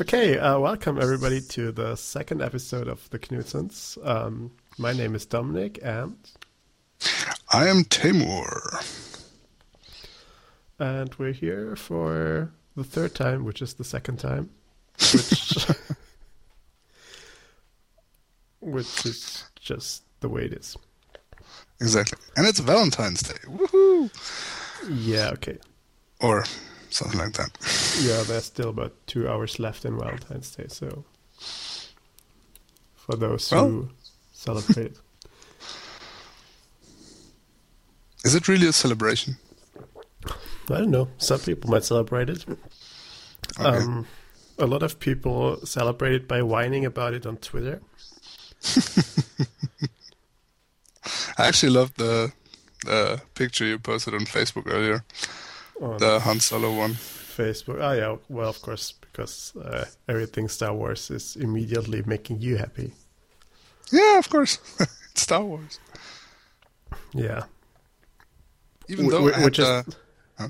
Okay, uh, welcome everybody to the second episode of the Knutsens. Um, my name is Dominik, and I am Teymur. and we're here for the third time, which is the second time, which which is just the way it is. Exactly. And it's Valentine's Day. Woohoo! Yeah, okay. Or something like that. Yeah, there's still about two hours left in Valentine's Day, so for those Well- who celebrate it. Is it really a celebration? I don't know. Some people might celebrate it. Okay. Um, a lot of people celebrate it by whining about it on Twitter. I actually loved the the picture you posted on Facebook earlier, On the Han Solo one. Facebook. Oh yeah, well of course because uh, everything Star Wars is immediately making you happy. Yeah, of course. it's Star Wars. Yeah. Even though I had, is- uh, huh?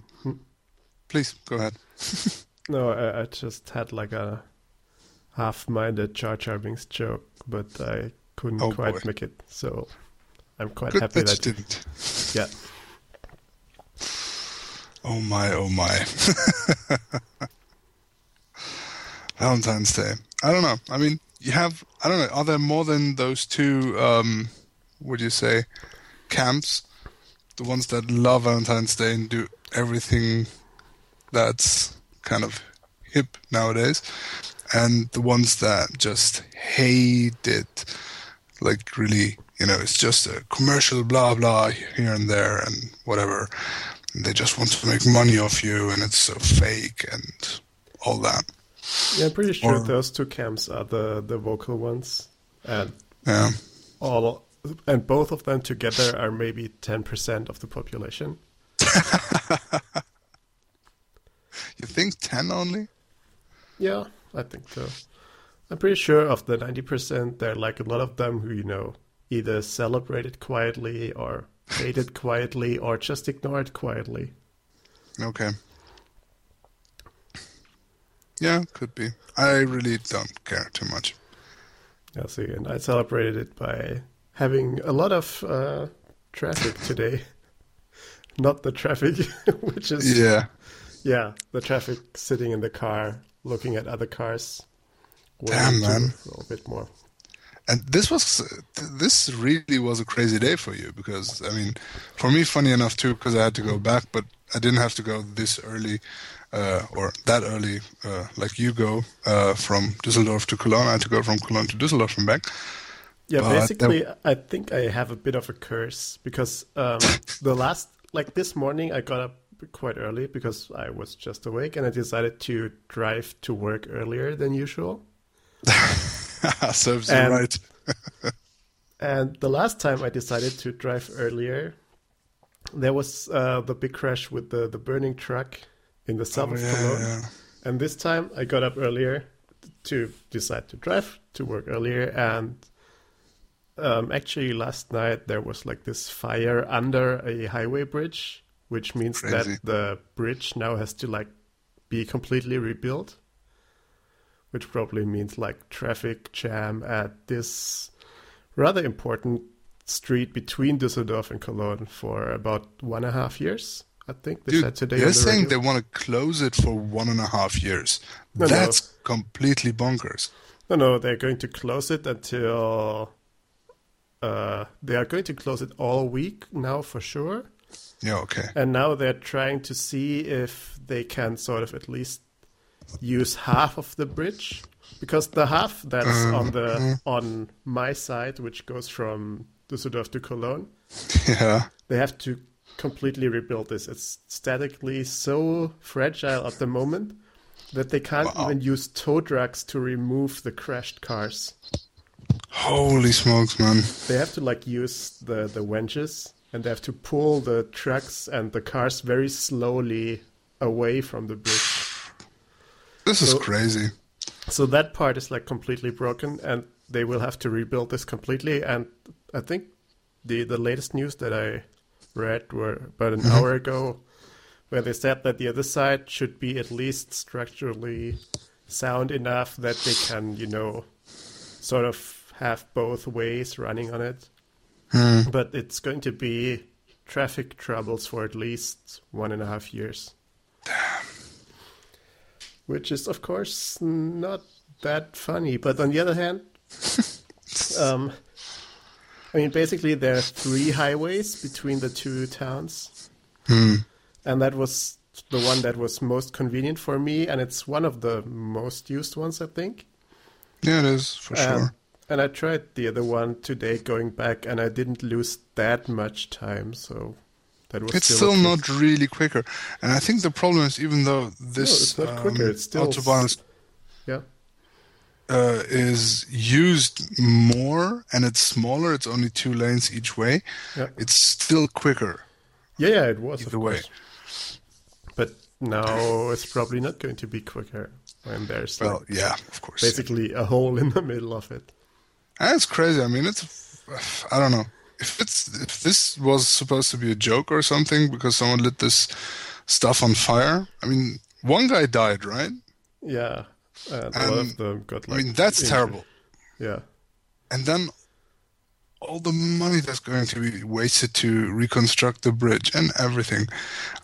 Please, go ahead. No, I, I just had like a half-minded Jar Jar Binks joke, but I couldn't Oh, quite boy. make it. So I'm quite Good happy that that you didn't. yeah. Oh my, oh my. Valentine's Day. I don't know. I mean, you have, I don't know, are there more than those two, um, would you say, camps? The ones that love Valentine's Day and do everything that's kind of hip nowadays, and the ones that just hate it. Like, really, you know, it's just a commercial blah blah here and there and whatever. They just want to make money off you, and it's so fake and all that. Yeah, I'm pretty sure Or- those two camps are the the vocal ones, and Yeah. all and both of them together are maybe ten percent of the population. You think 10 only? Yeah, I think so. I'm pretty sure of the ninety percent, there are like a lot of them who you know either celebrate it quietly or hate it quietly or just ignore it quietly. Okay. Yeah, could be. I really don't care too much. Yeah, see, and I celebrated it by having a lot of uh, traffic today. Not the traffic, which is Yeah. Yeah, the traffic sitting in the car, looking at other cars. Damn, man. A little bit more. And this was this really was a crazy day for you because I mean, for me, funny enough too, because I had to go back, but I didn't have to go this early uh, or that early uh, like you go uh, from Düsseldorf to Cologne. I had to go from Cologne to Düsseldorf and back. Yeah, But basically, I think I have a bit of a curse because um, the last, like this morning, I got up quite early because I was just awake and I decided to drive to work earlier than usual. Serves you right. And the last time I decided to drive earlier, there was uh, the big crash with the, the burning truck in the south Oh, of yeah, Cologne. yeah. And this time I got up earlier to decide to drive to work earlier. And um, actually, last night there was like this fire under a highway bridge, which means Crazy. that the bridge now has to like be completely rebuilt, which probably means like traffic jam at this rather important street between Düsseldorf and Cologne for about one and a half years. I think they Dude, said today. they're the saying radio. they want to close it for one and a half years. No, no. That's completely bonkers. No, no, they're going to close it until. Uh, they are going to close it all week now for sure. Yeah, okay. And now they're trying to see if they can sort of at least use half of the bridge. Because the half that's Uh, on the on my side, which goes from Düsseldorf to Cologne, Yeah. they have to completely rebuild this. It's statically so fragile at the moment that they can't Wow. even use tow trucks to remove the crashed cars. Holy smokes, man. They have to like use the the winches and they have to pull the trucks and the cars very slowly away from the bridge. This is So- crazy. So that part is like completely broken and they will have to rebuild this completely and I think the the latest news that I read were about an hour ago where they said that the other side should be at least structurally sound enough that they can, you know, sort of have both ways running on it. Hmm. But it's going to be traffic troubles for at least one and a half years. Which is, of course, not that funny. But on the other hand, um, I mean, basically, there are three highways between the two towns. Hmm. And that was the one that was most convenient for me. And it's one of the most used ones, I think. Yeah, it is for Um, sure. and I tried the other one today going back, and I didn't lose that much time. So that was It's still, still not really quicker, and I think the problem is even though this it's not um, quicker, it's still autobahn Yeah. uh, is used more and it's smaller. It's only two lanes each way. Yeah. It's still quicker. Yeah, yeah, it was. Either way. But now it's probably not going to be quicker when there's Well, like yeah, of course. basically a hole in the middle of it. That's crazy. I mean, it's I don't know if it's if this was supposed to be a joke or something because someone lit this stuff on fire. I mean, one guy died, right? Yeah. And a lot Um, of them got like. I mean, that's injured. terrible. Yeah. And then all the money that's going to be wasted to reconstruct the bridge and everything.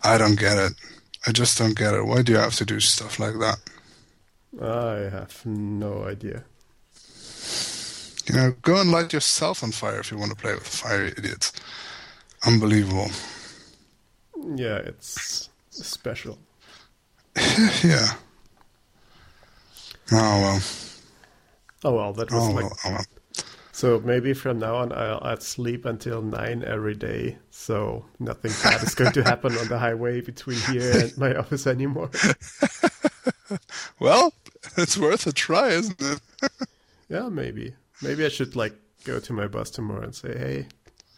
I don't get it. I just don't get it. Why do you have to do stuff like that? I have no idea. You know, go and light yourself on fire if you want to play with fire, idiots. Unbelievable. Yeah, it's special. yeah. Oh well. Oh well, that was Oh like well. Oh well. so. Maybe from now on, I'll, I'll sleep until nine every day, so nothing bad is going to happen on the highway between here and my office anymore. Well, it's worth a try, isn't it? Yeah, maybe. Maybe I should like go to my boss tomorrow and say, "Hey,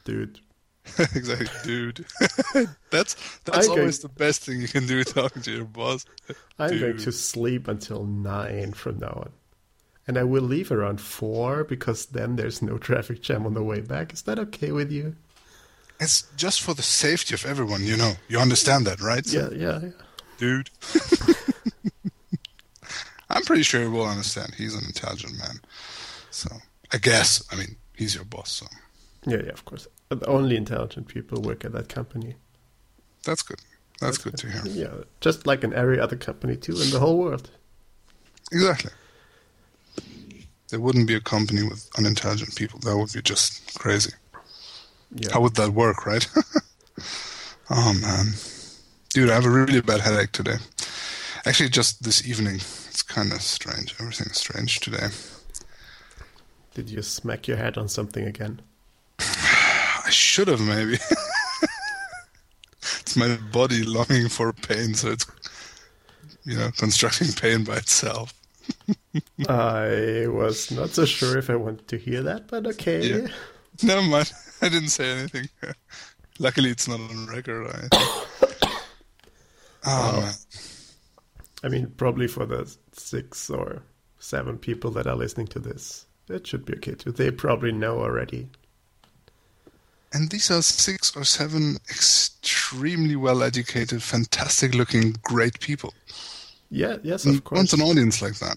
dude, exactly, dude. that's that's I go- always the best thing you can do talking to your boss. I'm going to sleep until nine from now on, and I will leave around four because then there's no traffic jam on the way back. Is that okay with you?" It's just for the safety of everyone, you know. You understand that, right? Yeah, yeah, yeah. dude. I'm pretty sure he will understand. He's an intelligent man. So, I guess. I mean, he's your boss, so Yeah, yeah, of course. Only intelligent people work at that company. that's good. That's good to hear. Yeah, just like in every other company too in the whole world. Exactly. There wouldn't be a company with unintelligent people. That would be just crazy. Yeah. How would that work, right? oh, man. Dude, I have a really bad headache today. Actually, just this evening. It's kind of strange. Everything's strange today. Did you smack your head on something again? I should have maybe. it's my body longing for pain, so it's you know constructing pain by itself. I was not so sure if I wanted to hear that, but okay. Yeah. Never mind. I didn't say anything. Luckily, it's not on record. I... oh ah, man. I mean, probably for the six or seven people that are listening to this, it should be okay too. They probably know already. And these are six or seven extremely well-educated, fantastic-looking, great people. Yeah, yes, of course. want an audience like that.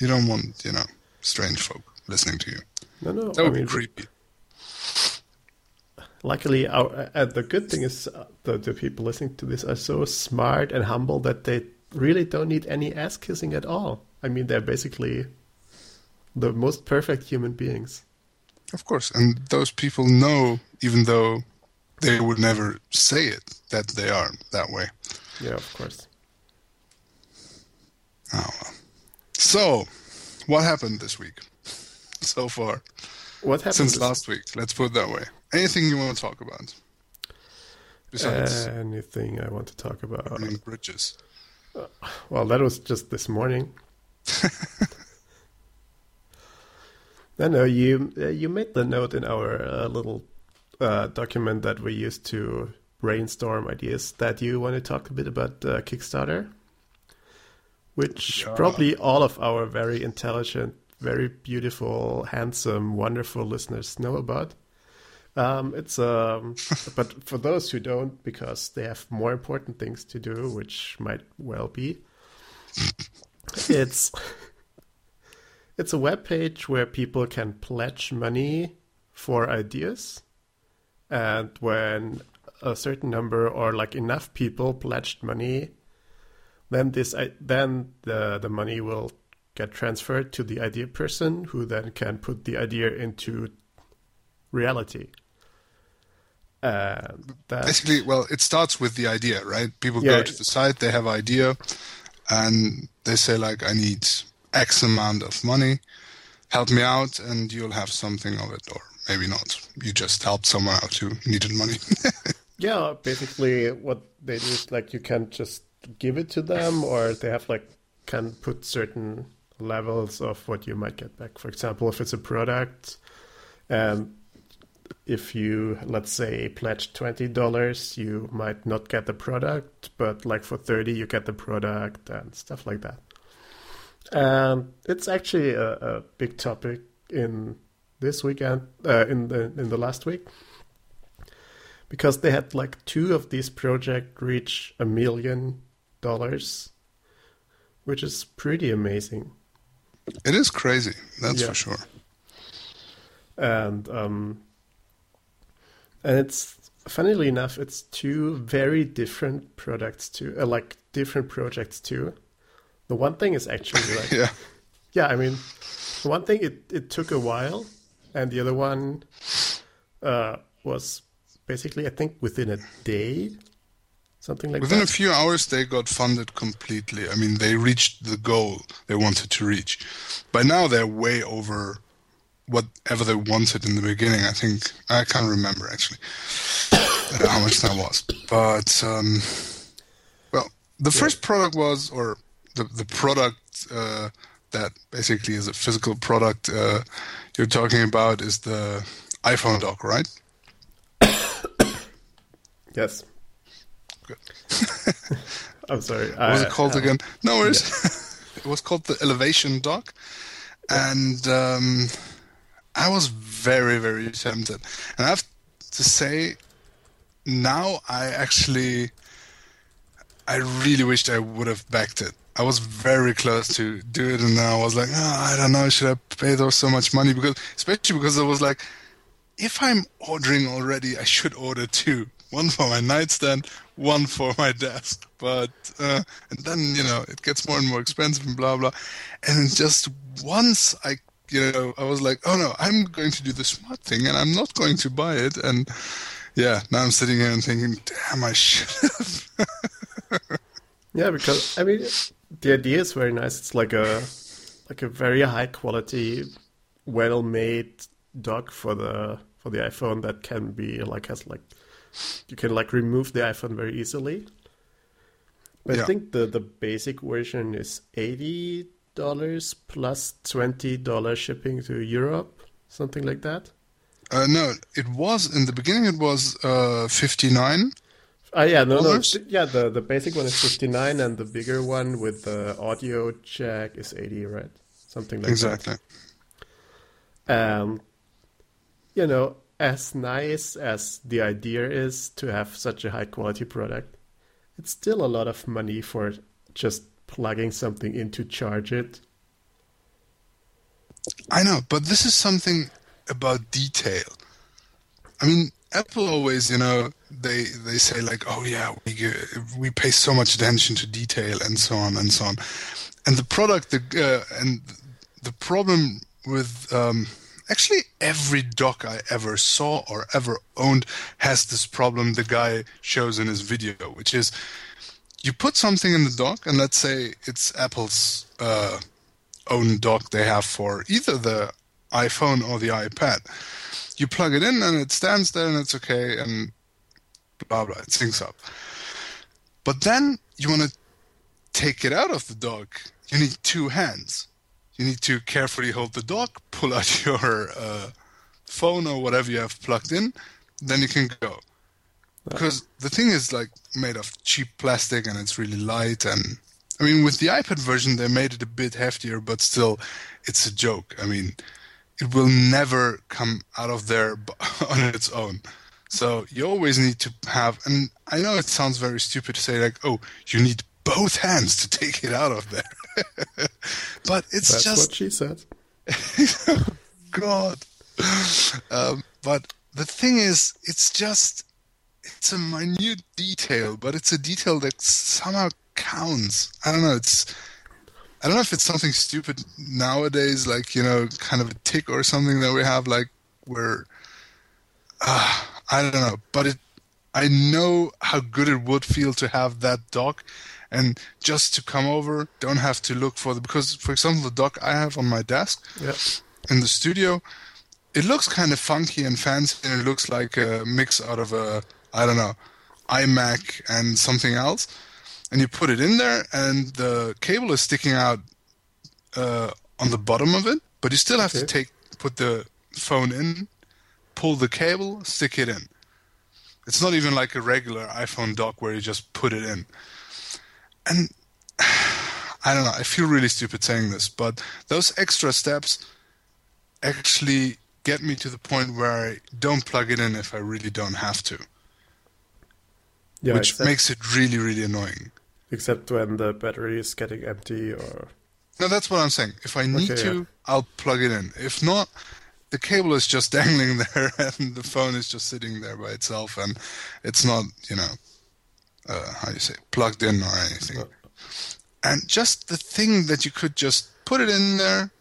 You don't want, you know, strange folk listening to you. No, no. That I mean, be creepy. luckily, our, uh, the good thing is uh, the, the people listening to this are so smart and humble that they really don't need any ass kissing at all. I mean, they're basically the most perfect human beings. Of course, and those people know, even though they would never say it, that they are that way. Yeah, of course. Oh well. So, what happened this week so far What happened since last week? Let's put it that way. Anything you want to talk about besides anything I want to talk about? bridges? Uh, well, that was just this morning. no, no, you uh, you made the note in our uh, little uh, document that we used to brainstorm ideas that you want to talk a bit about uh, Kickstarter, which Yeah. probably all of our very intelligent, very beautiful, handsome, wonderful listeners know about. Um, it's um, but for those who don't, because they have more important things to do, which might well be. it's it's a web page where people can pledge money for ideas, and when a certain number or like enough people pledged money, then this then the the money will get transferred to the idea person, who then can put the idea into reality. And that, Basically, well, it starts with the idea, right? People Yeah. go to the site, they have idea, and they say like, "I need X amount of money, help me out," and you'll have something of it, or maybe not. You just helped someone out who needed money. Yeah, basically what they do is like you can just give it to them or they have like can put certain levels of what you might get back. For example, if it's a product and if you let's say pledge twenty dollars, you might not get the product, but like for thirty you get the product and stuff like that. And it's actually a, a big topic in this weekend, uh, in the in the last week because they had like two of these projects reach a million dollars, which is pretty amazing. it is crazy, that's Yeah. for sure. And um, and it's funnily enough, it's two very different products too, uh, like different projects too. The one thing is actually like Yeah, yeah, I mean, the one thing it it took a while, and the other one uh, was basically I think within a day, something like within that. a few hours they got funded completely. I mean, they reached the goal they wanted to reach. By now they're way over whatever they wanted in the beginning. I think I can't remember actually how much that was, but um, well, the first product was, or the the product uh, that basically is a physical product uh, you're talking about is the iPhone dock, right? Yes. I'm sorry. What was it called uh, again? No worries. it was called the Elevation Dock, and um, I was very, very tempted. And I have to say, now I actually, I really wished I would have backed it. I was very close to do it, and I was like, oh, I don't know, should I pay those so much money? Because, especially because I was like, if I'm ordering already, I should order two. One for my nightstand, one for my desk. But uh, and then you know it gets more and more expensive and blah blah. And just once I you know I was like, oh no, I'm going to do the smart thing and I'm not going to buy it. And yeah, now I'm sitting here and thinking, damn, I should have. Yeah, because I mean, the idea is very nice. It's like a like a very high quality, well made dock for the for the iPhone that can be like has like you can like remove the iPhone very easily. But I think the the basic version is eighty dollars plus twenty dollars shipping to Europe, something like that. Uh, no, it was in the beginning. It was uh, 59. Ah, yeah, no, no, yeah. The the basic one is fifty nine, and the bigger one with the audio jack is eighty, right? Something like that. Exactly. Um, you know, as nice as the idea is to have such a high quality product, it's still a lot of money for just plugging something in to charge it. I know, but this is something about detail. I mean, Apple always, you know, they they say like, oh yeah, we we pay so much attention to detail and so on and so on. And the product, the uh, and the problem with um, actually every dock I ever saw or ever owned has this problem. The guy shows in his video, which is you put something in the dock, and let's say it's Apple's. Uh, own dock they have for either the iPhone or the iPad. You plug it in and it stands there and it's okay and blah blah, it syncs up. But then you want to take it out of the dock. You need two hands. You need to carefully hold the dock, pull out your uh, phone or whatever you have plugged in, then you can go. Because the thing is like made of cheap plastic and it's really light and I mean, with the iPad version, they made it a bit heftier, but still, it's a joke. I mean, it will never come out of there on its own. So you always need to have, and I know it sounds very stupid to say like, oh, you need both hands to take it out of there. but it's That's just what she said. God. Um, but the thing is, it's just it's a minute detail, but it's a detail that somehow counts. I don't know. It's I don't know if it's something stupid nowadays, like you know, kind of a tick or something that we have, like where uh, I don't know, but it. I know how good it would feel to have that dock, and just to come over, don't have to look for the because, for example, the dock I have on my desk in the studio, it looks kind of funky and fancy, and it looks like a mix out of a I don't know iMac and something else. And you put it in there, and the cable is sticking out uh, on the bottom of it, but you still have to take put the phone in, pull the cable, stick it in. It's not even like a regular iPhone dock where you just put it in. And I don't know, I feel really stupid saying this, but those extra steps actually get me to the point where I don't plug it in if I really don't have to, Yeah, which except, makes it really, really annoying. except when the battery is getting empty or No, that's what I'm saying. If I need Okay, to, yeah. I'll plug it in. If not, the cable is just dangling there and the phone is just sitting there by itself and it's not, you know, uh, how do you say, plugged in or anything. No. And just the thing that you could just put it in there,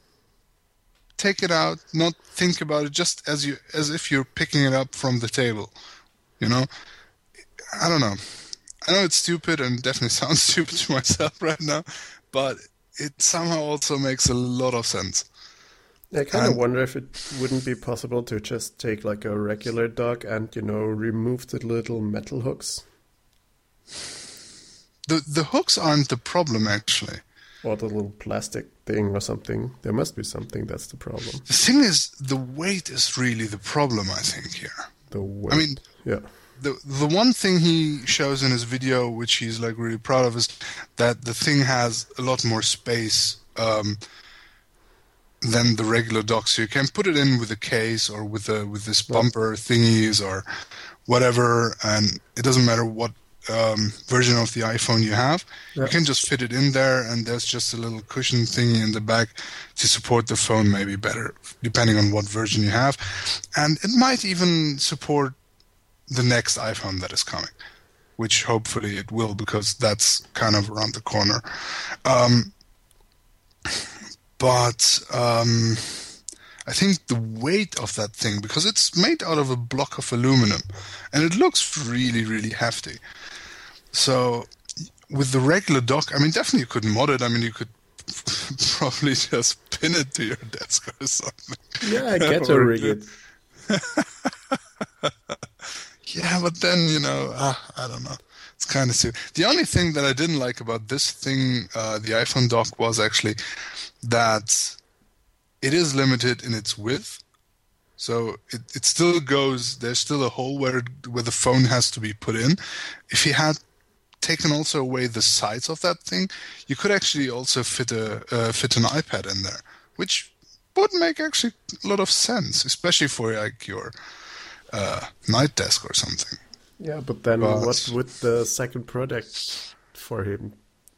take it out, not think about it, just as you as if you're picking it up from the table. You know? I don't know. I know it's stupid and definitely sounds stupid to myself right now, but it somehow also makes a lot of sense. I kind of wonder if it wouldn't be possible to just take like a regular dock and you know remove the little metal hooks The the hooks aren't the problem actually. or the little plastic thing or something. There must be something that's the problem. The thing is the weight is really the problem I think here. The weight. I mean, yeah, the the one thing he shows in his video, which he's like really proud of, is that the thing has a lot more space um, than the regular dock. So you can put it in with a case or with a with this bumper thingies or whatever, and it doesn't matter what um, version of the iPhone you have. You can just fit it in there, and there's just a little cushion thingy in the back to support the phone maybe better, depending on what version you have, and it might even support the next iPhone that is coming, which hopefully it will because that's kind of around the corner. Um, but um, I think the weight of that thing, because it's made out of a block of aluminum, and it looks really, really hefty. So with the regular dock, I mean, definitely you could mod it. I mean, you could probably just pin it to your desk or something. yeah, I get Or rig it. Yeah, but then you know, ah, I don't know. It's kind of stupid. The only thing that I didn't like about this thing, uh, the iPhone dock, was actually that it is limited in its width. So it, it still goes. There's still a hole where where the phone has to be put in. If you had taken also away the sides of that thing, you could actually also fit a uh, fit an iPad in there, which would make actually a lot of sense, especially for like your uh, night desk or something. Yeah, but then But- what would the second product for him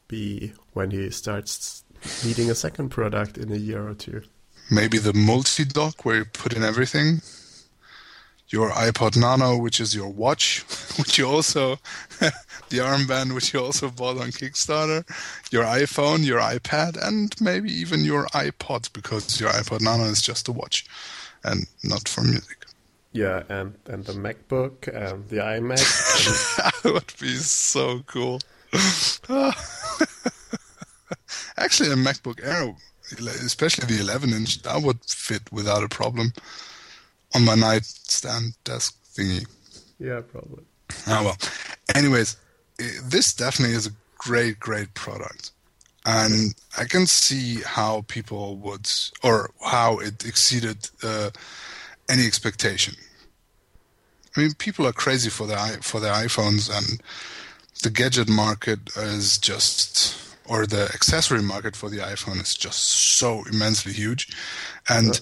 be when he starts needing a second product in a year or two? Maybe the multi dock where you put in everything. Your iPod Nano, which is your watch, which you also, the armband, which you also bought on Kickstarter, your iPhone, your iPad, and maybe even your iPod, because your iPod Nano is just a watch and not for music. Yeah, and and the MacBook and the iMac. that would be so cool. Actually, a MacBook Air, especially the 11 inch, that would fit without a problem on my nightstand desk thingy. yeah, probably. Oh well. Anyways, this definitely is a great, great product. And I can see how people would, or how it exceeded uh, any expectation. I mean, people are crazy for their for their iPhones, and the gadget market is just, or the accessory market for the iPhone is just so immensely huge, and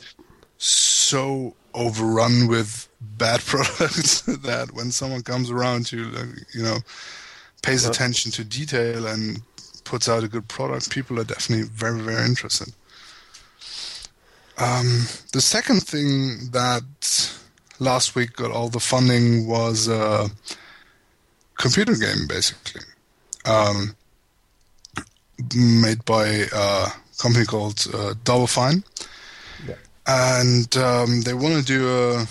so overrun with bad products that when someone comes around to, uh, you know, pays Yeah. attention to detail and puts out a good product, people are definitely very, very interested. Um, the second thing that last week got all the funding was a computer game, basically, um, made by a company called uh, Double Fine. Yeah. And um, they want to do a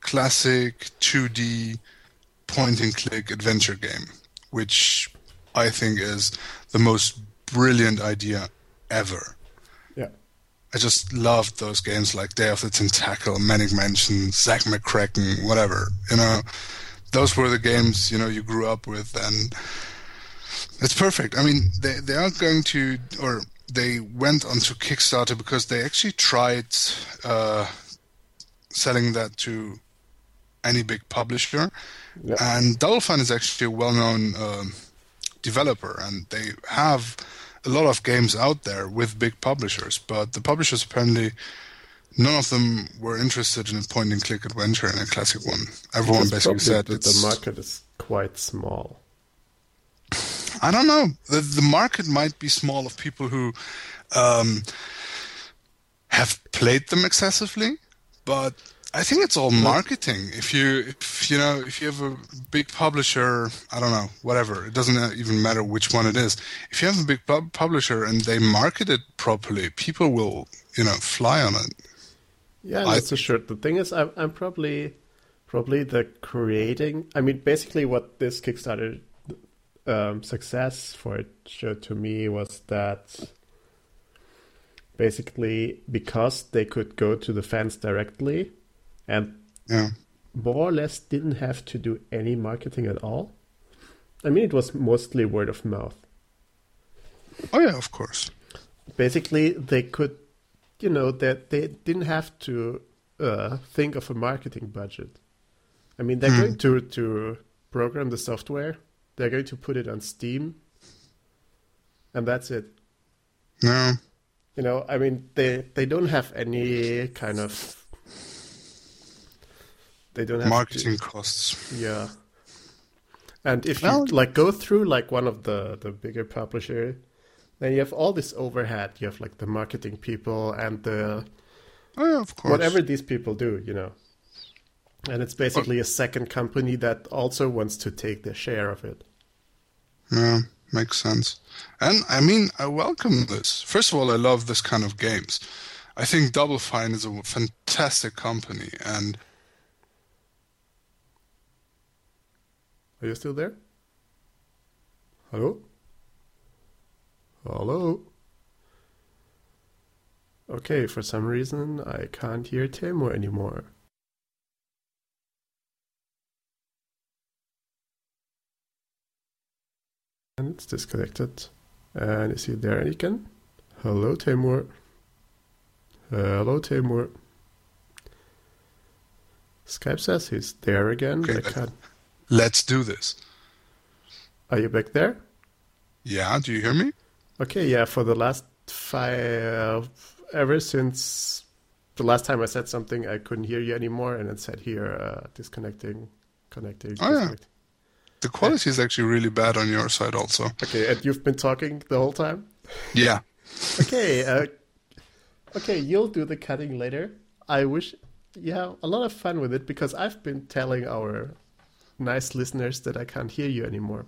classic 2D point and click adventure game, which I think is the most brilliant idea ever. Yeah. I just loved those games like Day of the Tentacle, Maniac Mansion, Zak McKracken, whatever. You know, those were the games you know you grew up with, and it's perfect. I mean, they they are going to, or they went onto Kickstarter because they actually tried uh, selling that to any big publisher, Yeah. and Double Fine is actually a well-known um, developer, and they have a lot of games out there with big publishers. But the publishers apparently none of them were interested in a point-and-click adventure in a classic one. Everyone basically said it's. the market is quite small. I don't know. The, the market might be small of people who um, have played them excessively, but I think it's all marketing. If you, if you know, if you have a big publisher, I don't know, whatever. It doesn't even matter which one it is. If you have a big pub- publisher and they market it properly, people will, you know, fly on it. Yeah, I that's for sure. The thing is, I'm, I'm probably probably the creating. I mean, basically, what this Kickstarter um, success for it showed to me was that basically because they could go to the fans directly and Yeah. more or less didn't have to do any marketing at all. I mean, it was mostly word of mouth. Oh yeah, of course. basically they could you know that they didn't have to uh, think of a marketing budget i mean they're going to to program the software they're going to put it on steam and that's it No. you know i mean they they don't have any kind of they don't have to- Marketing costs. yeah. And if Well- you like go through like one of the the bigger publisher, then you have all this overhead. You have like the marketing people and the Oh yeah, of course. whatever these people do, you know. And it's basically a second company that also wants to take their share of it. Yeah, makes sense. And I mean, I welcome this. First of all, I love this kind of games. I think Double Fine is a fantastic company, and Are you still there? Hello? Hello? Okay, for some reason I can't hear Teymur anymore. And it's disconnected. And is he there again? Hello, Teymur. Hello, Teymur. Skype says he's there again. Okay, can't. let's do this. Are you back there? Yeah, do you hear me? Okay, yeah, for the last five, ever since the last time I said something, I couldn't hear you anymore, and it said here uh, disconnecting, connecting. Oh, yeah. The quality is actually really bad on your side, also. Okay, and you've been talking the whole time. Yeah. Okay, uh, okay, you'll do the cutting later. I wish you have a lot of fun with it because I've been telling our nice listeners that I can't hear you anymore.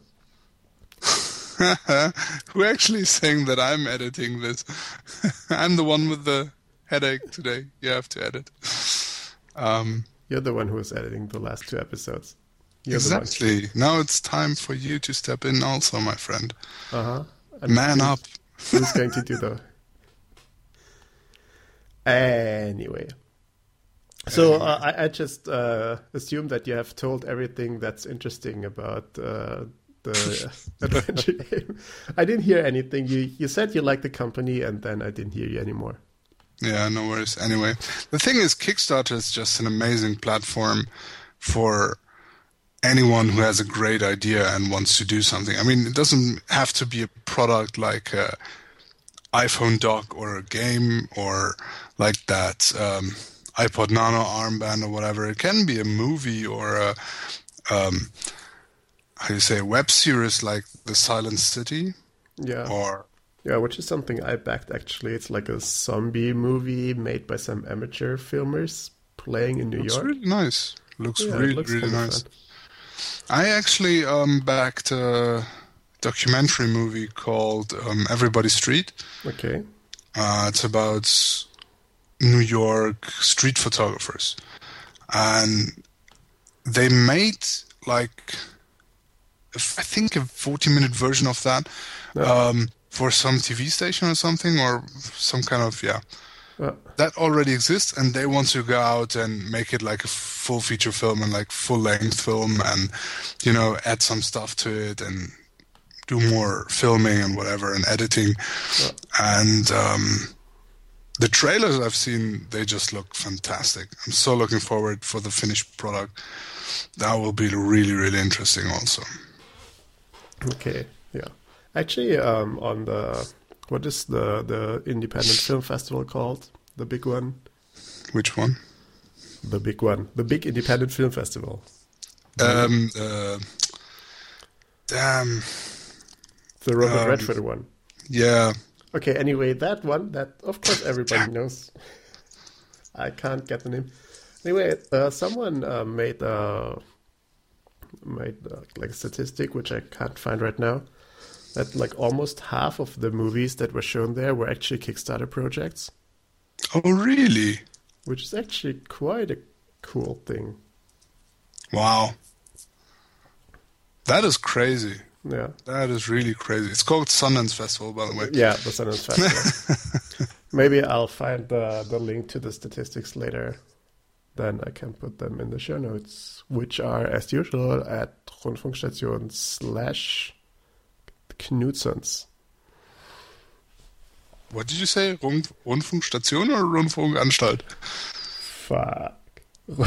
Who actually is saying that I'm editing this? I'm the one with the headache today. You have to edit. Um, You're the one who was editing the last two episodes. You're exactly. Now it's time for you to step in, also, my friend. Uh huh. Man up. Who's going to do the? Anyway, so uh, I, I just uh, assume that you have told everything that's interesting about uh, the adventure game. I didn't hear anything. You you said you liked the company, and then I didn't hear you anymore. Yeah, no worries. Anyway, the thing is, Kickstarter is just an amazing platform for anyone who has a great idea and wants to do something. I mean, it doesn't have to be a product like a iPhone dock or a game or like that um, iPod Nano armband or whatever. It can be a movie or a um, how do you say a web series like The Silent City Yeah. or Yeah, which is something I backed actually. It's like a zombie movie made by some amateur filmers playing in New looks York. really nice. Looks Yeah, really looks really nice. fun. I actually um backed a documentary movie called um, Everybody Street. Okay. Uh, it's about New York street photographers, and they made like I think a forty-minute version of that Yeah. um, for some TV station or something, or some kind of yeah. Uh, That already exists, and they want to go out and make it like a full feature film and like full length film, and you know add some stuff to it and do more filming and whatever and editing. Yeah. And um, the trailers I've seen, they just look fantastic. I'm so looking forward for the finished product. That will be really, really interesting. Also, okay. Yeah. Actually, um, on the what is the the independent film festival called? The big one. which one? The big one. The big independent film festival. Um, uh, damn, The Robert Um, Redford one. yeah. Okay, anyway, that one, that of course everybody knows. I can't get the name. Anyway, uh, someone uh, made uh, made uh, like a statistic which I can't find right now. That like almost half of the movies that were shown there were actually Kickstarter projects, Oh, really? which is actually quite a cool thing. Wow. That is crazy. Yeah, That is really crazy. It's called Sundance Festival, by the way. yeah, the Sundance Festival. Maybe I'll find the the link to the statistics later. Then I can put them in the show notes, which are as usual at Rundfunkstation slash Knutsens. What did you say? Rund Rundfunkstation or Rundfunkanstalt? Fuck.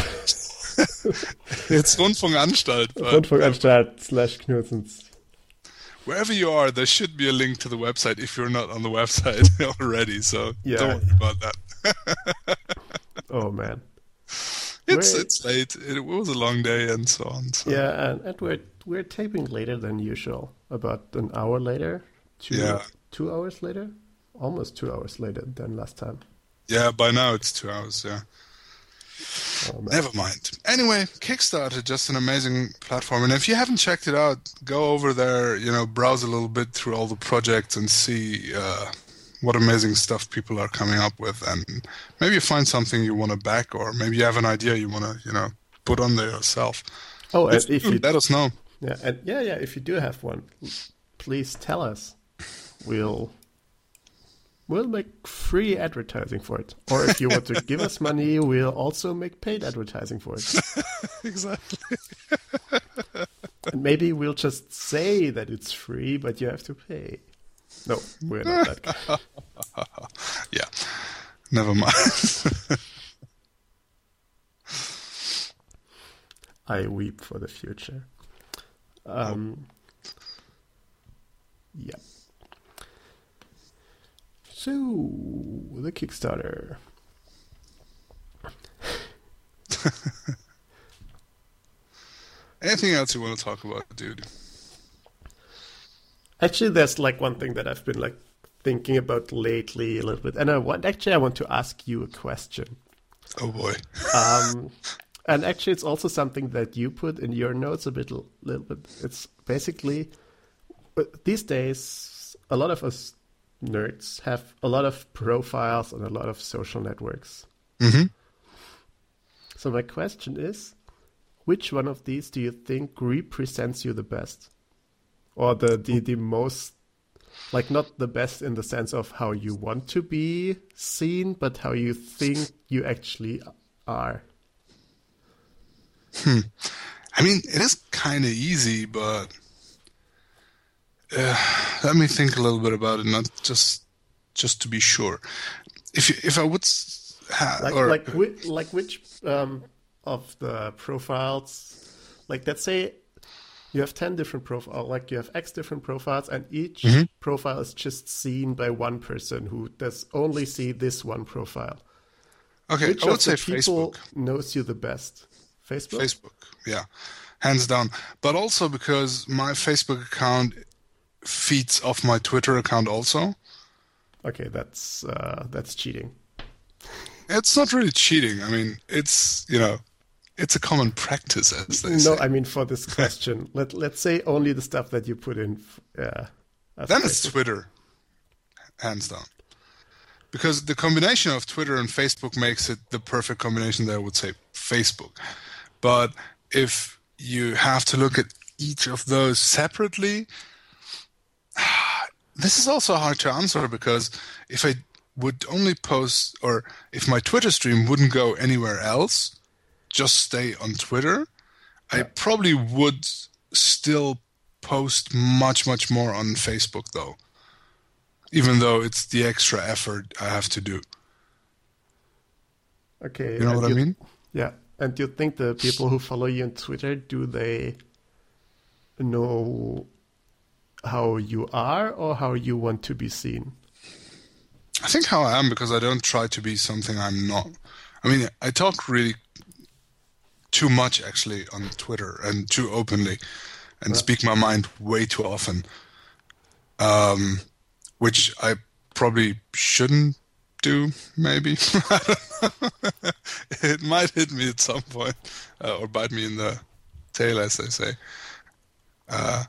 It's Rundfunkanstalt. Rundfunkanstalt slash Knutsens. Wherever you are, there should be a link to the website if you're not on the website already. So Yeah. don't worry about that. Oh man. It's it's late. It was a long day and so on. So. Yeah, and, and we're we're taping later than usual. About an hour later. Two, Yeah. Two hours later. Almost two hours later than last time. Yeah, by now it's two hours. Yeah. Oh. Never mind. Anyway, Kickstarter just an amazing platform, and if you haven't checked it out, go over there. You know, browse a little bit through all the projects and see uh, what amazing stuff people are coming up with, and maybe you find something you want to back, or maybe you have an idea you want to, you know, put on there yourself. Oh, If, if you let us know. Yeah, and yeah, yeah. If you do have one, please tell us. We'll we'll make free advertising for it. Or if you want to give us money, we'll also make paid advertising for it. exactly. And maybe we'll just say that it's free, but you have to pay. No, we're not that guy. Yeah. Never mind. I weep for the future. Um, yeah. So the Kickstarter. Anything else you want to talk about, dude? Actually, there's like one thing that I've been like thinking about lately a little bit, and I want actually I want to ask you a question. Oh boy. Um, and actually, it's also something that you put in your notes a bit, little bit. It's basically uh, these days a lot of us nerds have a lot of profiles on a lot of social networks. hmm So my question is, which one of these do you think represents you the best, or the the, the most, like not the best in the sense of how you want to be seen, but how you think you actually are. Hmm. I mean, it is kind of easy, but uh, let me think a little bit about it, not just just to be sure. If you, if I would ha- like or like whi- like which um, of the profiles like let's say you have 10 different profiles like you have x different profiles and each Mm-hmm. profile is just seen by one person who does only see this one profile okay, which I would say Facebook. knows you the best facebook Facebook, yeah. hands down. But also because my Facebook account feeds off my Twitter account also. Okay, that's uh, that's cheating. It's not really cheating. I mean, it's you know, it's a common practice, as they no, say. I mean for this question, let let's say only the stuff that you put in. Uh, Then it's Twitter, hands down. Because the combination of Twitter and Facebook makes it the perfect combination that I would say Facebook. But if you have to look at each of those separately, this is also hard to answer because if I would only post, or if my Twitter stream wouldn't go anywhere else, just stay on Twitter, I probably would still post much, much more on Facebook though. Even though it's the extra effort I have to do. Okay, You know what I mean? Yeah, and do you think the people who follow you on Twitter do they know how you are or how you want to be seen? I think how I am because I don't try to be something I'm not. I mean, I talk really too much actually on Twitter and too openly and speak my mind way too often. Um, which I probably shouldn't do, maybe. I don't know. it might hit me at some point uh, or bite me in the tail, as they say. Uh,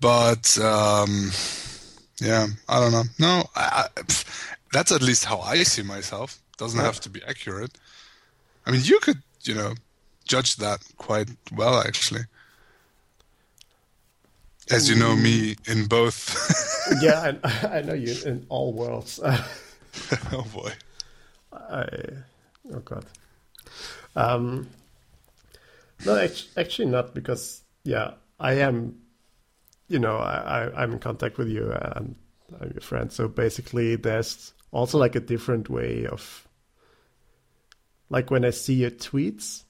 but um, yeah, I don't know. No, I, I, pff, that's at least how I see myself. Doesn't have to be accurate. I mean, you could, you know, judge that quite well, actually. As you know me in both. yeah, I, I know you in all worlds. oh boy. I, oh god. Um, no, actually not because yeah, I am. You know, I, I I'm in contact with you and I'm your friend. So basically, there's also like a different way of. Like when I see your tweets,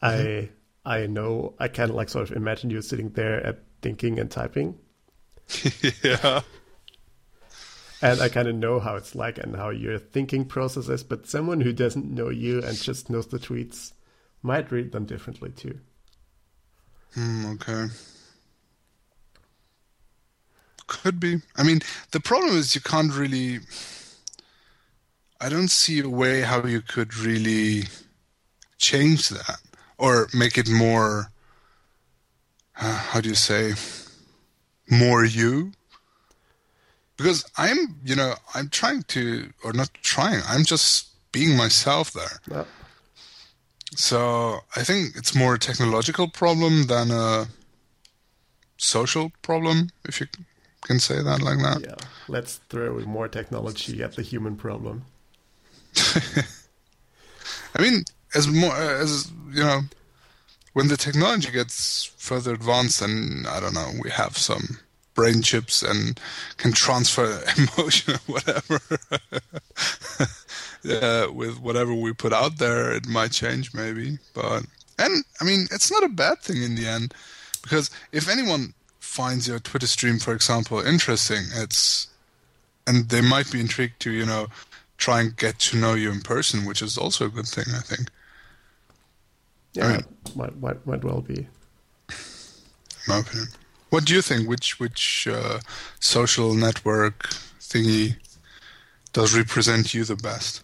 I I know I can like sort of imagine you sitting there at thinking and typing, yeah. and I kind of know how it's like and how your thinking process is. But someone who doesn't know you and just knows the tweets might read them differently too. Hmm, okay. Could be. I mean, the problem is you can't really. I don't see a way how you could really change that or make it more. Uh, how do you say? More you? Because I'm, you know, I'm trying to, or not trying, I'm just being myself there. Well, So I think it's more a technological problem than a social problem, if you can say that like that. yeah, let's throw more technology at the human problem. I mean, as more as you know, when the technology gets further advanced, and I don't know, we have some brain chips and can transfer emotion or whatever. with whatever we put out there, it might change maybe. But and I mean, it's not a bad thing in the end, because if anyone finds your Twitter stream, for example, interesting, it's and they might be intrigued to you know try and get to know you in person, which is also a good thing, I think. Yeah, mean- might, might might well be. my opinion. What do you think? Which which uh, social network thingy does represent you the best?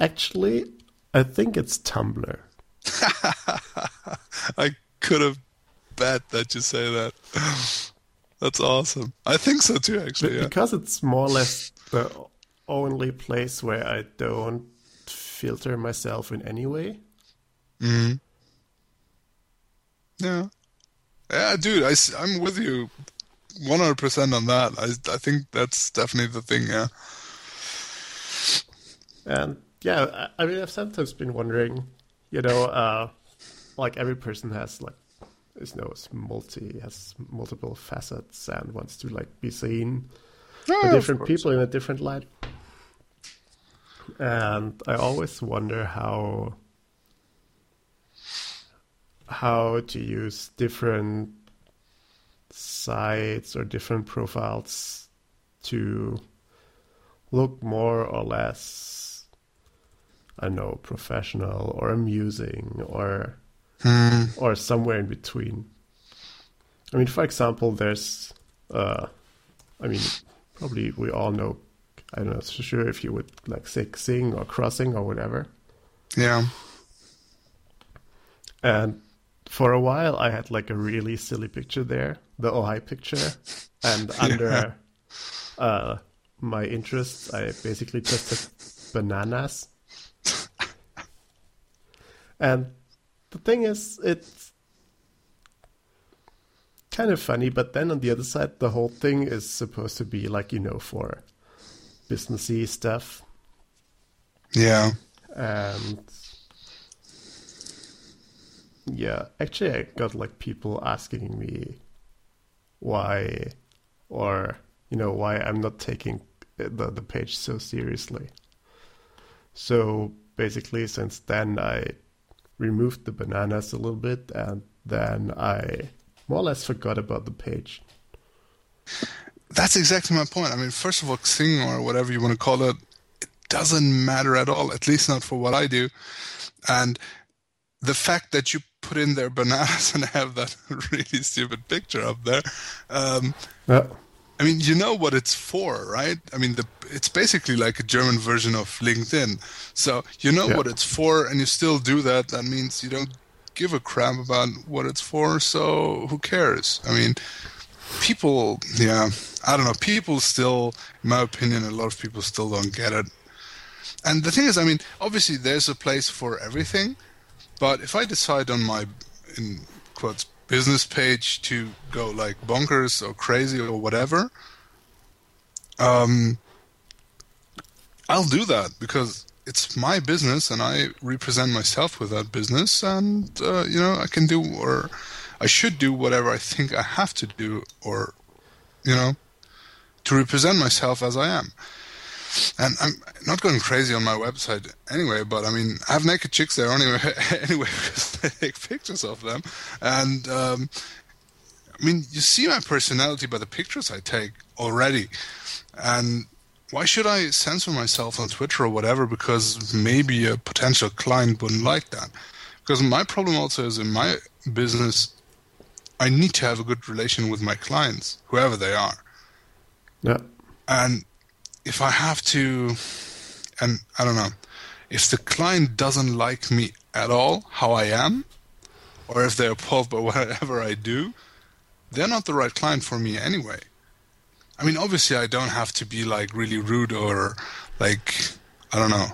Actually, I think it's Tumblr. I could have bet that you say that. That's awesome. I think so too, actually. Yeah. Because it's more or less the only place where I don't filter myself in any way. hmm Yeah. Yeah, dude, I, am with you 100% on that. I, I think that's definitely the thing, yeah. And yeah, I, I mean, I've sometimes been wondering, you know, uh, like every person has like, is no, it's multi, has multiple facets and wants to like be seen Yeah, by different people in a different light. And I always wonder how how to use different sites or different profiles to look more or less I don't know professional or amusing or Hmm. or somewhere in between. I mean, for example, there's, uh, I mean, probably we all know. I'm not sure if you would like say Xing or crossing or whatever. Yeah. And for a while, I had like a really silly picture there, the Ojai picture, and under uh, my interests, I basically just had bananas. and the thing is, it's kind of funny, but then on the other side, the whole thing is supposed to be like you know for businessy stuff, Yeah. and yeah, actually, I got like people asking me why, or you know, why I'm not taking the the page so seriously. So basically, since then, I removed the bananas a little bit, and then I more or less forgot about the page. That's exactly my point. I mean, first of all, Xing or whatever you want to call it, it doesn't matter at all, at least not for what I do. And the fact that you put in there bananas and have that really stupid picture up there, um, Yeah, I mean, you know what it's for, right? I mean, the, it's basically like a German version of LinkedIn. So you know Yeah. what it's for, and you still do that. That means you don't give a crap about what it's for. So who cares? I mean, people, yeah, I don't know. People still, in my opinion, a lot of people still don't get it. And the thing is, I mean, obviously there's a place for everything, but if I decide on my, in quotes, business page to go like bonkers or crazy or whatever, um, I'll do that because it's my business and I represent myself with that business, and uh, you know I can do or I should do whatever I think I have to do, or you know, to represent myself as I am. And I'm not going crazy on my website anyway, but I mean, I have naked chicks there anyway, anyway because I take pictures of them. And um, I mean, you see my personality by the pictures I take already. And why should I censor myself on Twitter or whatever because maybe a potential client wouldn't like that? Because my problem also is in my business, I need to have a good relation with my clients, whoever they are. yeah, And if I have to, and I don't know, if the client doesn't like me at all, how I am, or if they're appalled by whatever I do, they're not the right client for me anyway. I mean, obviously, I don't have to be like really rude or like, I don't know.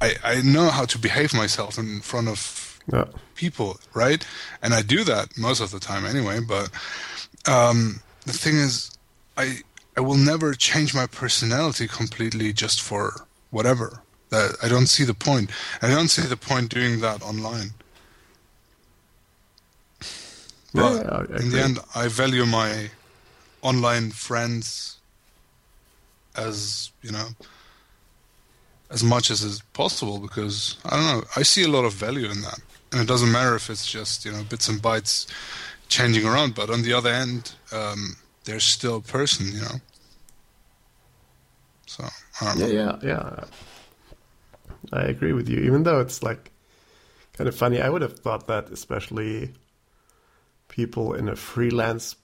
I, I know how to behave myself in front of yeah, people, right? And I do that most of the time anyway. But um, the thing is, I I will never change my personality completely just for whatever. That I don't see the point. I don't see the point doing that online. But Yeah, in the end, I value my online friends as you know as much as is possible because I don't know. I see a lot of value in that, and it doesn't matter if it's just you know bits and bytes changing around. But on the other end, um, there's still a person, you know. So yeah, yeah, yeah. I agree with you. Even though it's like kind of funny, I would have thought that especially people in a freelance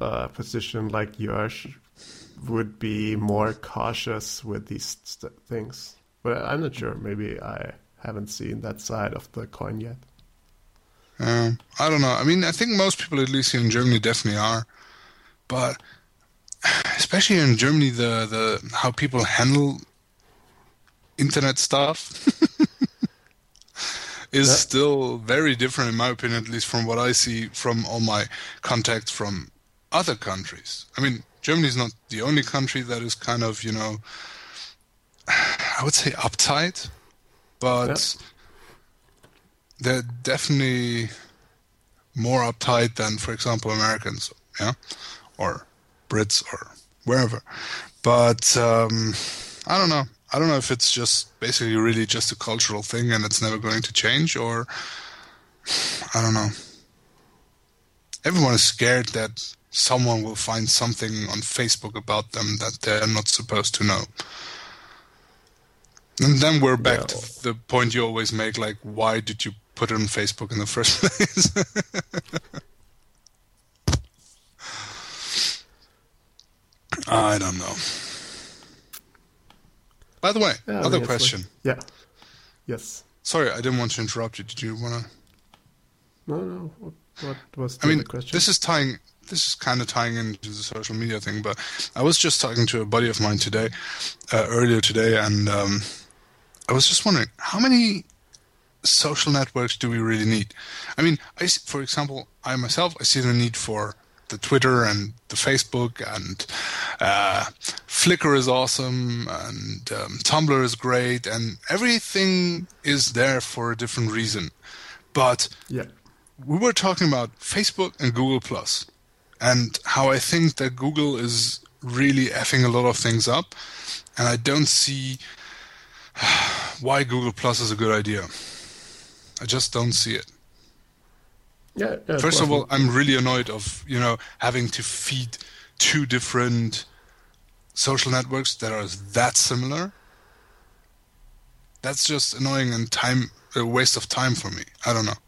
uh, position like yours would be more cautious with these st- things. But I'm not sure. Maybe I haven't seen that side of the coin yet. Um, I don't know. I mean, I think most people, at least here in Germany, definitely are. But especially in Germany, the the how people handle internet stuff is Yeah. still very different, in my opinion, at least from what I see from all my contacts from other countries. I mean, Germany is not the only country that is kind of, you know, I would say uptight, but they're definitely more uptight than, for example, Americans, yeah, or Brits or wherever. But um, I don't know. I don't know if it's just basically really just a cultural thing and it's never going to change, or I don't know. Everyone is scared that someone will find something on Facebook about them that they're not supposed to know. And then we're back Yeah. to the point you always make like, why did you put it on Facebook in the first place. I don't know. By the way, Yeah, other question. Yeah. Yes. Sorry, I didn't want to interrupt you. Did you want to? No, no. What, what was the I mean, other question? this is tying. This is kind of tying into the social media thing, but I was just talking to a buddy of mine today, uh, earlier today, and um, I was just wondering how many social networks do we really need? I mean, I see, for example, I myself, I see the need for the Twitter and the Facebook, and uh, Flickr is awesome, and um, Tumblr is great, and everything is there for a different reason. But yeah. we were talking about Facebook and Google Plus, and how I think that Google is really effing a lot of things up, and I don't see why Google Plus is a good idea. I just don't see it. Yeah. yeah First of all, I'm really annoyed of you know having to feed two different social networks that are that similar. That's just annoying and time a waste of time for me. I don't know.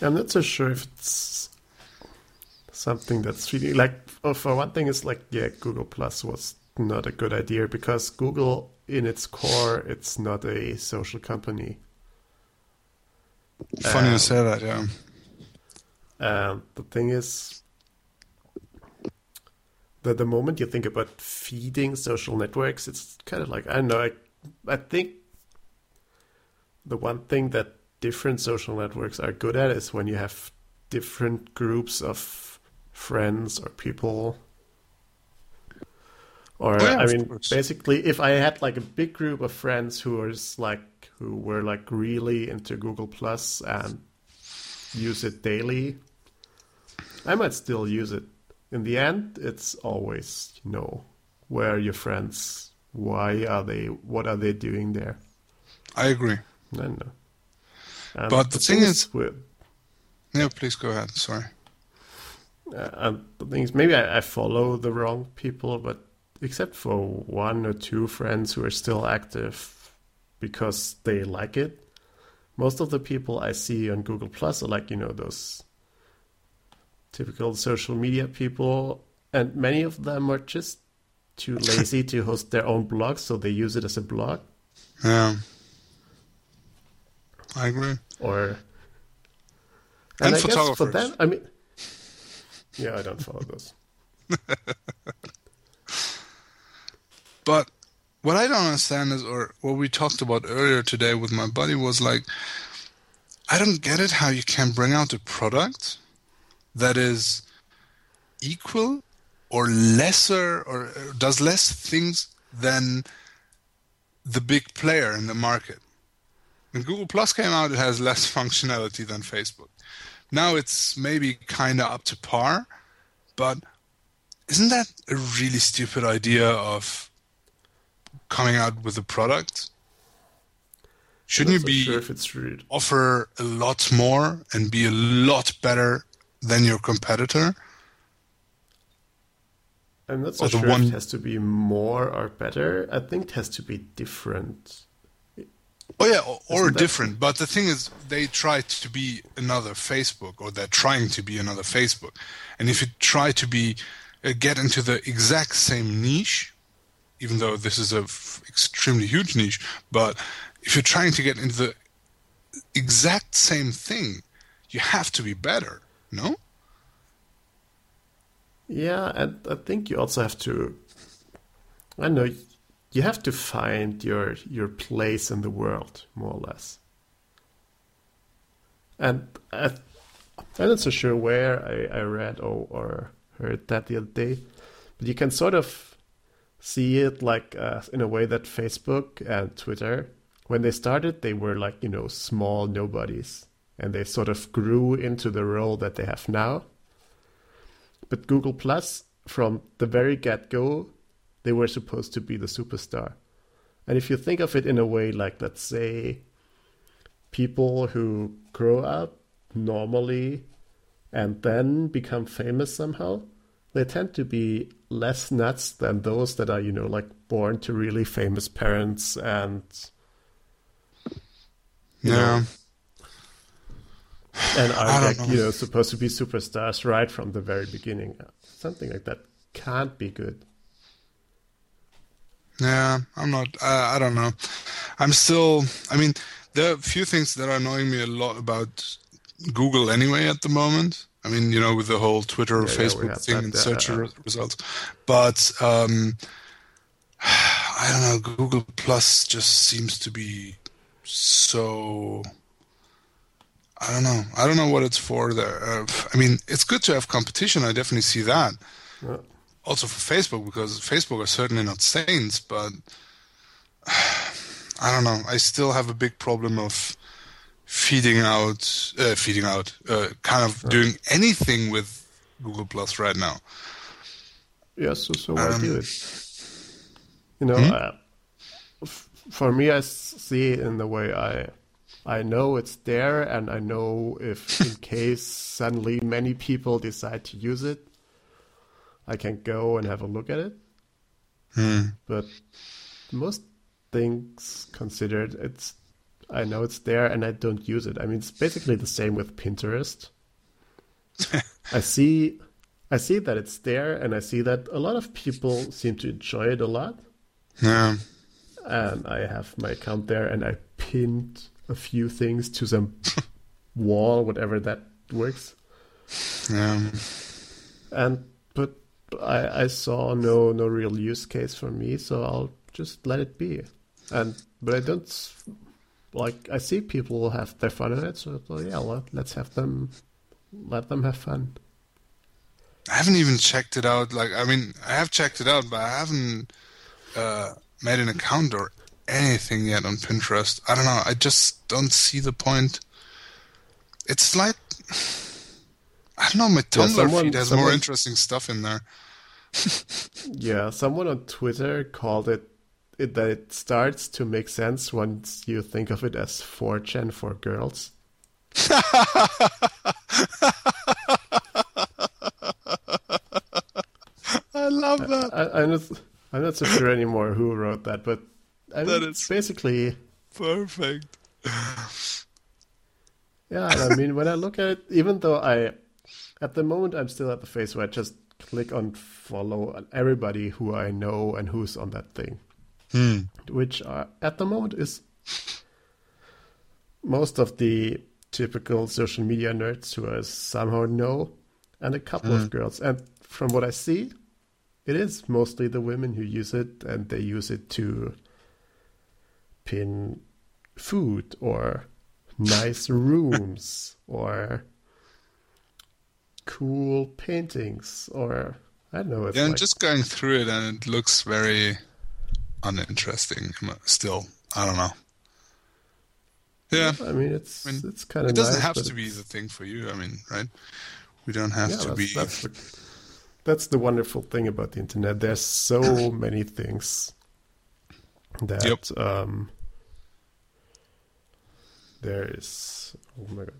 I'm not so sure if it's something that's really like. Oh, for one thing, it's like yeah, Google Plus was not a good idea because Google, in its core, it's not a social company. Funny Um, to say that, yeah. And the thing is that the moment you think about feeding social networks, it's kind of like I don't know. I, I think the one thing that different social networks are good at is when you have different groups of friends or people. Or Oh, yeah, I mean, basically, if I had like a big group of friends who was like who were like really into Google Plus and use it daily, I might still use it. In the end, it's always, you know, where are your friends? Why are they? What are they doing there? I agree. I know. And But the thing is- with, Yeah, please go ahead. Sorry. uh, and the thing is, maybe I, I follow the wrong people, but except for one or two friends who are still active because they like it, most of the people I see on Google Plus are like, you know, those typical social media people, and many of them are just too lazy to host their own blog, so they use it as a blog Yeah. I agree. or. And I guess for them, I mean, yeah, I don't follow those. But what I don't understand is, or what we talked about earlier today with my buddy was like, I don't get it how you can bring out a product that is equal or lesser or does less things than the big player in the market. When Google Plus came out, it has less functionality than Facebook. Now it's maybe kind of up to par, but isn't that a really stupid idea of coming out with a product? Shouldn't you I'm not so be sure if it's rude? offer a lot more and be a lot better than your competitor? I'm not so Or sure one- if it has to be more or better. I think it has to be different. Oh yeah, or, or Isn't that- different. But the thing is, they try to be another Facebook, or they're trying to be another Facebook. And if you try to be uh, get into the exact same niche, even though this is a f- extremely huge niche, but if you're trying to get into the exact same thing, you have to be better. No? Yeah, and I think you also have to. I know. You have to find your your place in the world, more or less. And I, I'm not so sure where I, I read or, or heard that the other day, but you can sort of see it like uh, in a way that Facebook and Twitter, when they started, they were like you know small nobodies, and they sort of grew into the role that they have now. But Google Plus, from the very get go, they were supposed to be the superstar. And if you think of it in a way like, let's say, people who grow up normally and then become famous somehow, they tend to be less nuts than those that are, you know, like born to really famous parents and You know, Yeah. and are like know. you know supposed to be superstars right from the very beginning. Something like that can't be good. Yeah, I'm not. Uh, I don't know. I'm still. I mean, there are a few things that are annoying me a lot about Google anyway at the moment. I mean, you know, with the whole Twitter, Yeah, yeah, Facebook have thing, that, and yeah, search yeah. results. But um, I don't know. Google Plus just seems to be so. I don't know. I don't know what it's for. There. Uh, I mean, it's good to have competition. I definitely see that Yeah. also for Facebook because Facebook are certainly not saints, but I don't know. I still have a big problem of feeding out, uh, feeding out, uh, kind of doing anything with Google Plus right now. Yeah, so so why Um, do it? You know, Hmm? uh, f- for me, I see it in the way I I know it's there, and I know if in case suddenly many people decide to use it, I can go and have a look at it. Hmm. But most things considered, it's I know it's there, and I don't use it. I mean, it's basically the same with Pinterest. I see I see that it's there and I see that a lot of people seem to enjoy it a lot. Yeah. And I have my account there and I pinned a few things to some wall, whatever that works. Yeah. And but I, I saw no no real use case for me, so I'll just let it be. And but I don't like I see people have their fun in it, so yeah, let, let's have them let them have fun. I haven't even checked it out. Like, I mean, I have checked it out, but I haven't uh, made an account or anything yet on Pinterest. I don't know. I just don't see the point. It's like I don't know. My Tumblr someone- feed has more interesting stuff in there. Yeah, someone on Twitter called it, it that it starts to make sense once you think of it as 4chan for girls. I love that. I, I'm not I'm not so sure anymore who wrote that, but I mean, That it's basically Perfect. yeah. I mean, when I look at it, even though I at the moment I'm still at the phase where I just click on follow everybody who I know and who's on that thing. Hmm. which are, at the moment is most of the typical social media nerds who I somehow know, and a couple of girls. And from what I see, it is mostly the women who use it, and they use it to pin food or nice rooms or cool paintings or I don't know. It's Yeah, I'm like, just going through it, and it looks very uninteresting. Still, I don't know. Yeah, I mean, it's I mean, it's kind of it doesn't nice, have to be the thing for you. I mean, right? We don't have yeah, to that's, be. that's the that's the wonderful thing about the internet. There's so many things that Yep. um, there is. Oh my god,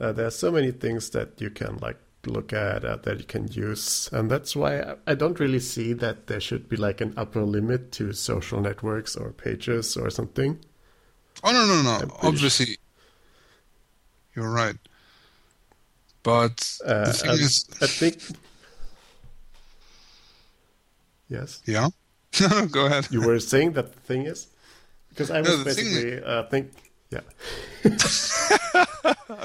uh, there are so many things that you can like look at uh, that you can use, and that's why I, I don't really see that there should be like an upper limit to social networks or pages or something. Oh no, no, no! Obviously, you're right. But Uh, the thing and is, I think. Yes. yeah. No, go ahead. You were saying that the thing is because I was No, the thing is- basically uh, think yeah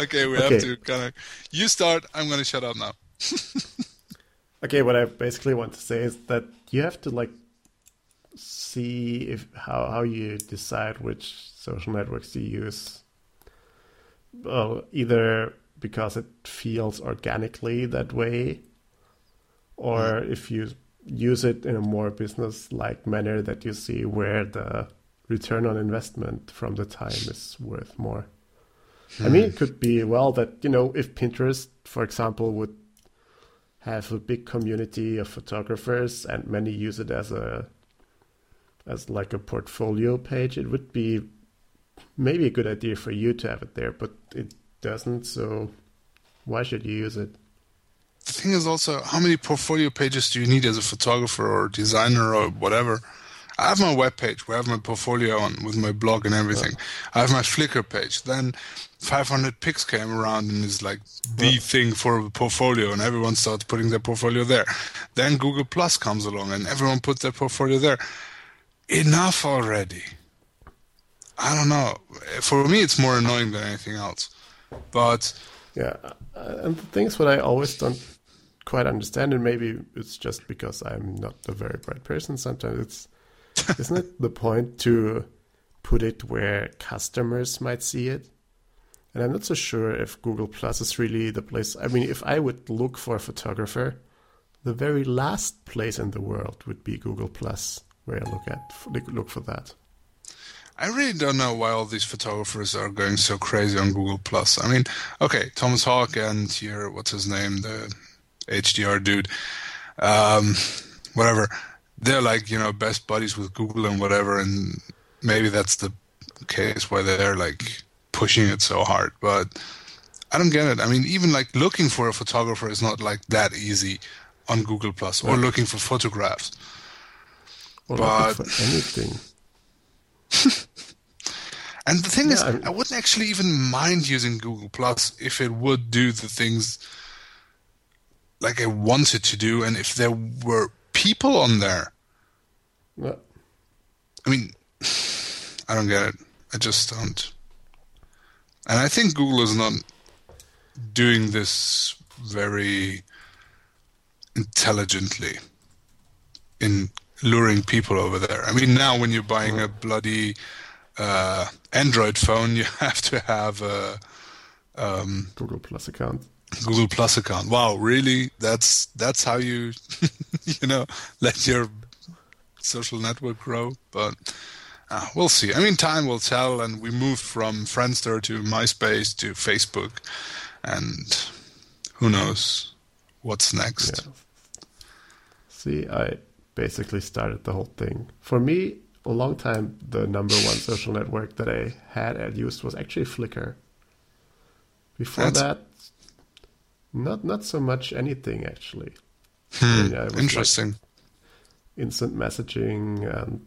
Okay, we Okay. have to kind of. You start. I'm going to shut up now. okay what I basically want to say is that you have to like see if how how you decide which social networks you use well either because it feels organically that way or mm-hmm. if you use it in a more business like manner that you see where the return on investment from the time is worth more I mean, it hmm. could be well that you know if Pinterest, for example, would have a big community of photographers and many use it as a as like a portfolio page, it would be maybe a good idea for you to have it there, but it doesn't. So why should you use it? The thing is also, how many portfolio pages do you need as a photographer or designer or whatever? I have my web page where I have my portfolio on with my blog and everything. I have my Flickr page. Then 500px came around and is like the thing for a portfolio, and everyone starts putting their portfolio there. Then Google Plus comes along, and everyone puts their portfolio there. Enough already. I don't know. For me, it's more annoying than anything else. But Yeah, uh, and the thing is, what I always don't quite understand, and maybe it's just because I'm not a very bright person. Sometimes it's isn't it the point to put it where customers might see it? And I'm not so sure if Google Plus is really the place. I mean, if I would look for a photographer, the very last place in the world would be Google Plus, where I look at look for that. I really don't know why all these photographers are going so crazy on Google Plus. I mean, okay, Thomas Hawk and your what's his name, the HDR dude, um, whatever. They're like you know best buddies with Google and whatever, and maybe that's the case why they're like pushing it so hard. But I don't get it. I mean, even like looking for a photographer is not like that easy on Google Plus, or looking for photographs. Or But- looking for anything. And the thing is, Yeah, I- I wouldn't actually even mind using Google Plus if it would do the things like I wanted to do, and if there were people on there. Yeah. I mean, I don't get it. I just don't. And I think Google is not doing this very intelligently in luring people over there. I mean, now when you're buying a bloody uh, Android phone, you have to have a um, Google Plus account. Google Plus account. Wow, really? That's that's how you you know let your social network grow. But uh, we'll see. I mean, time will tell. And we moved from Friendster to MySpace to Facebook, and who knows what's next? Yeah. See, I basically started the whole thing. For me, a long time, the number one social network that I had and used was actually Flickr. Before That's- that, not not so much anything actually. Hmm, it was like- interesting. Instant messaging and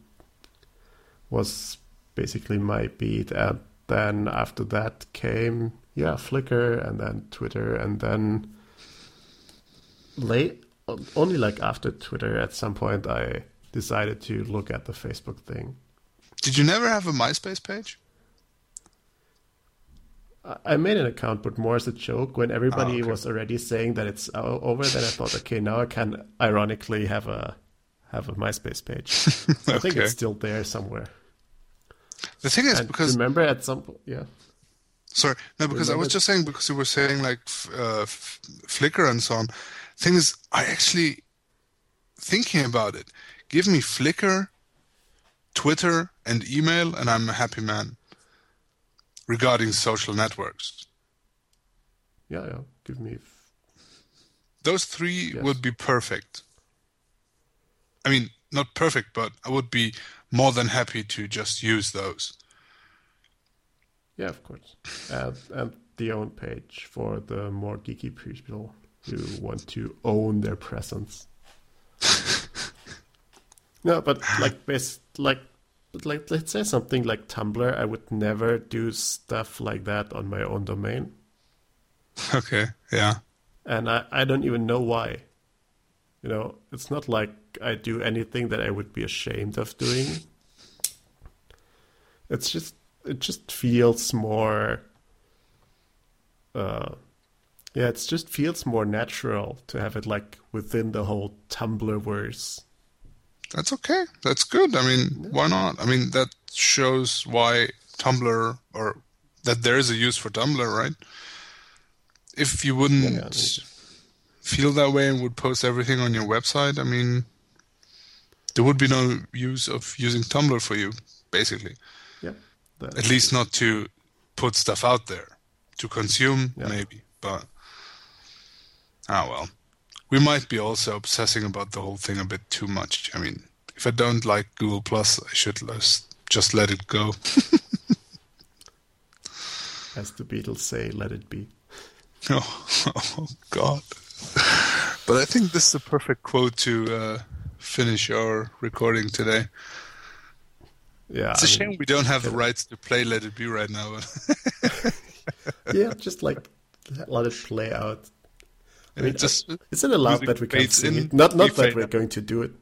was basically my beat, and then after that came yeah Flickr, and then Twitter, and then late only like after Twitter at some point I decided to look at the Facebook thing. Did you never have a MySpace page? I- made an account, but more as a joke. When everybody Oh, okay. was already saying that it's over, then I thought, okay, now I can ironically have a have a MySpace page. I think it's still there somewhere. The thing is, And because remember at some po- yeah, Sorry, no, because I was just saying because you were saying like uh, f- Flickr and so on. Thing is, I actually thinking about it. Give me Flickr, Twitter, and email, and I'm a happy man. Regarding social networks, yeah, yeah. Give me f- those three Yes. would be perfect. I mean, not perfect, but I would be more than happy to just use those. yeah, of course, and and the own page for the more geeky people who want to own their presence. no, but like best like but like let's say something like Tumblr, I would never do stuff like that on my own domain, Okay, yeah. and I I don't even know why. You know, it's not like I do anything that I would be ashamed of doing. It's just it just feels more uh yeah, it just feels more natural to have it like within the whole Tumblr verse. That's okay. That's good. I mean, why not? I mean, that shows why Tumblr or that there is a use for Tumblr, right? If you wouldn't Yeah, yeah, feel that way and would post everything on your website, I mean, there would be no use of using Tumblr for you, basically. Yeah. At least not to put stuff out there. To consume, Yeah. maybe. But, ah, well. We might be also obsessing about the whole thing a bit too much. I mean, if I don't like Google Plus, I should just let it go. as the Beatles say, let it be. Oh, oh God. But I think this is the perfect quote to uh, finish our recording today. Yeah, It's a I mean, shame we don't have the rights to play Let It Be right now. yeah, just like let it play out. I mean, just is it allowed that we can sing it? Not not that we're going to do it.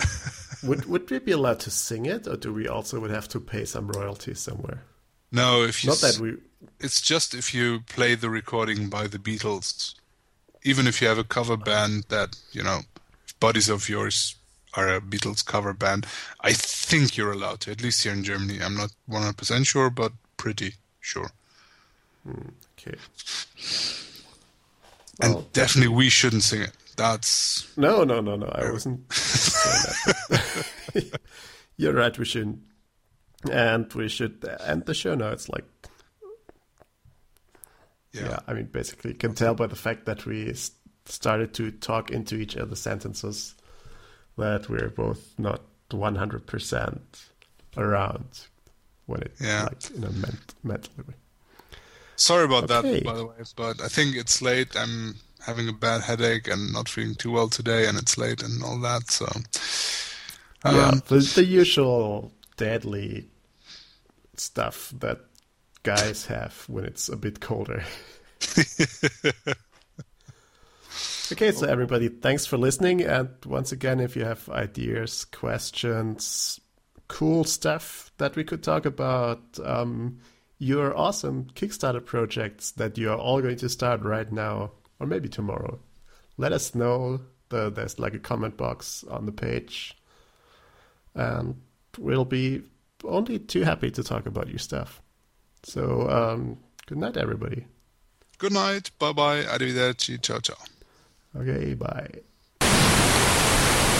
would would we be allowed to sing it, or do we also would have to pay some royalties somewhere? No, if you not that we. It's just if you play the recording by the Beatles, even if you have a cover band that you know, buddies of yours are a Beatles cover band, I think you're allowed to. At least here in Germany, I'm not 100 percent sure, but pretty sure. Hmm, okay. And well, definitely we shouldn't sing it. That's no, no, no, no. I wasn't saying that. You're right. We shouldn't, and we should end the show now. It's like, yeah. yeah I mean, basically, you can tell by the fact that we started to talk into each other's sentences that we're both not 100 percent around when it yeah. like in a ment- mentally way. Sorry about okay. that, by the way, but I think it's late. I'm having a bad headache and not feeling too well today, and it's late and all that. So, um, yeah, the, the usual deadly stuff that guys have when it's a bit colder. okay, so everybody, thanks for listening. And once again, if you have ideas, questions, cool stuff that we could talk about, um, your awesome Kickstarter projects that you are all going to start right now or maybe tomorrow. Let us know. The, there's like a comment box on the page. And we'll be only too happy to talk about your stuff. So, um, good night, everybody. Good night. Bye bye. Arrivederci. Ciao, ciao. Okay, bye.